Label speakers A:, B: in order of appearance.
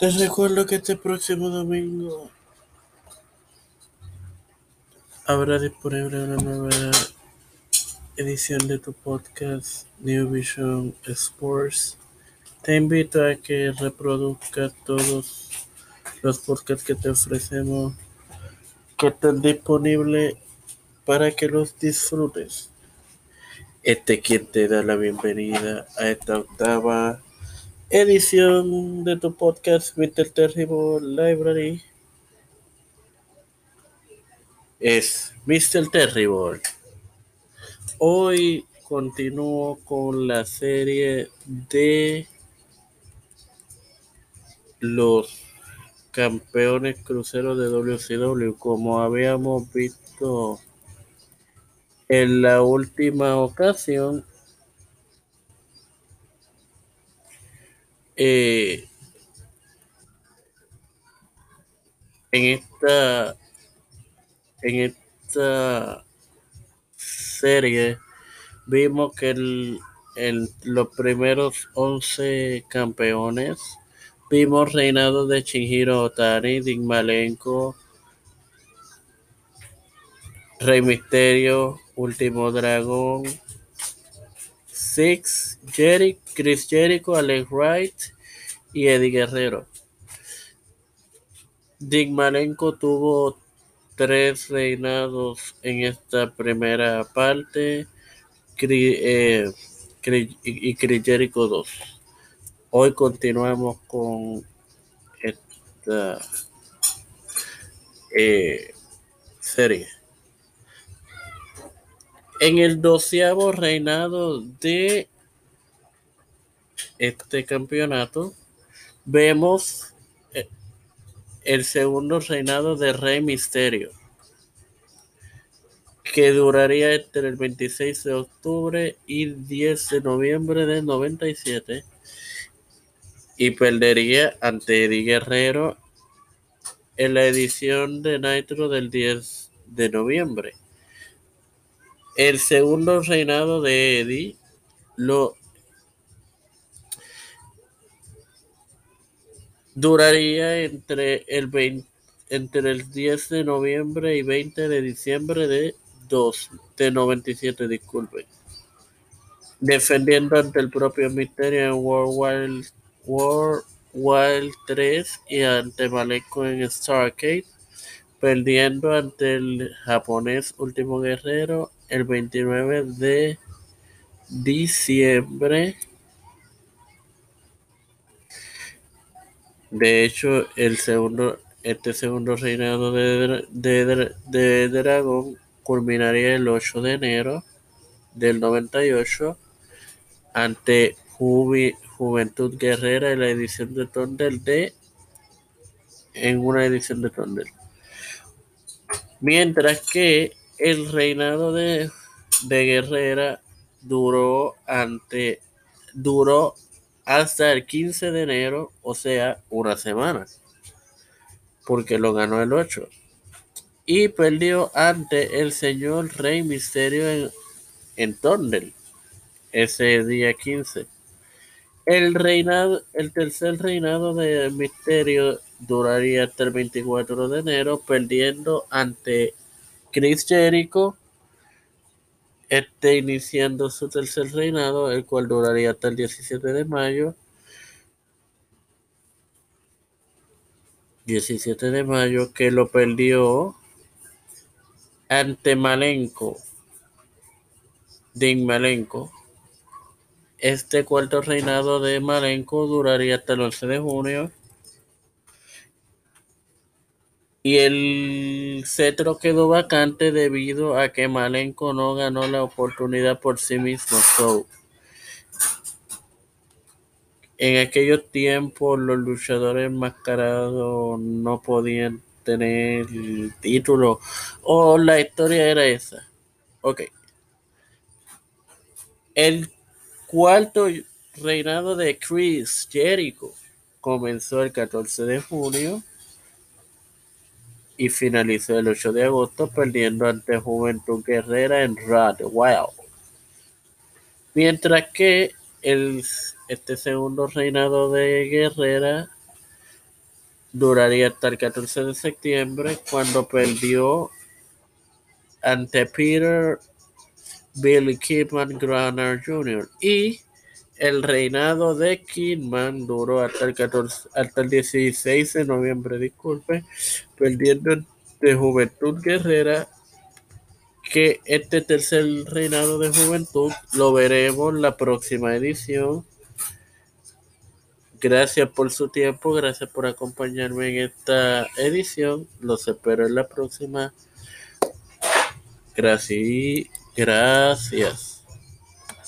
A: Te recuerdo que este próximo domingo habrá disponible una nueva edición de tu podcast New Vision Sports. Te invito a que reproduzcas todos los podcasts que te ofrecemos que están disponibles para que los disfrutes. Este quien te da la bienvenida a esta octava edición de tu podcast Mr. Terrible Library es Mr. Terrible. Hoy continúo con la serie de los campeones cruceros de WCW como habíamos visto en la última ocasión eh, en esta en esta serie vimos que el, los primeros 11 campeones vimos reinado de Shinjiro Otani, Dick Malenko, Rey Misterio, Último Dragón, Six, Jerry, Chris Jericho, Alex Wright y Eddie Guerrero. Dick Malenko tuvo tres reinados en esta primera parte eh, y Chris Jericho dos. Hoy continuamos con esta eh, serie. En el doceavo reinado de este campeonato, vemos eh, el segundo reinado de Rey Misterio, que duraría entre el 26 de octubre y 10 de noviembre del 97 y perdería ante Eddie Guerrero en la edición de Nitro del 10 de noviembre. El segundo reinado de Eddie lo duraría entre el entre el 10 de noviembre y 20 de diciembre de 2 de 97, disculpen. Defendiendo ante el propio Misterio en World War Wild 3 y ante Malenko en Starcade, perdiendo ante el japonés Último Guerrero el 29 de diciembre. De hecho, el segundo, este segundo reinado de, de, de Dragón culminaría el 8 de enero del 98 ante Juventud Guerrera en la edición de Tondel de en una edición de Tondel. Mientras que el reinado de, de Guerrera duró ante duró hasta el 15 de enero, o sea, una semana, porque lo ganó el 8 y perdió ante el señor Rey Misterio en, en ese día 15. El reinado, el tercer reinado de Misterio duraría hasta el 24 de enero, perdiendo ante Chris Jericho, este iniciando su tercer reinado, el cual duraría hasta el 17 de mayo. 17 de mayo, que lo perdió ante Malenko. Din Malenko este cuarto reinado de Malenko duraría hasta el 11 de junio. Y el cetro quedó vacante debido a que Malenko no ganó la oportunidad por sí mismo. en aquellos tiempos los luchadores enmascarados no podían tener el título. O la historia era esa. Ok. El cuarto reinado de Chris Jericho comenzó el 14 de junio y finalizó el 8 de agosto perdiendo ante Juventud Guerrera en Wow. Mientras que el, este segundo reinado de Guerrera duraría hasta el 14 de septiembre, cuando perdió ante Peter Billy Kidman Grunner Jr. Y el reinado de Kidman duró hasta el, 14, hasta el 16 de noviembre, disculpe, perdiendo de Juventud Guerrera, que este tercer reinado de Juventud lo veremos la próxima edición. Gracias por su tiempo, gracias por acompañarme en esta edición. Los espero en la próxima. Gracias. Gracias.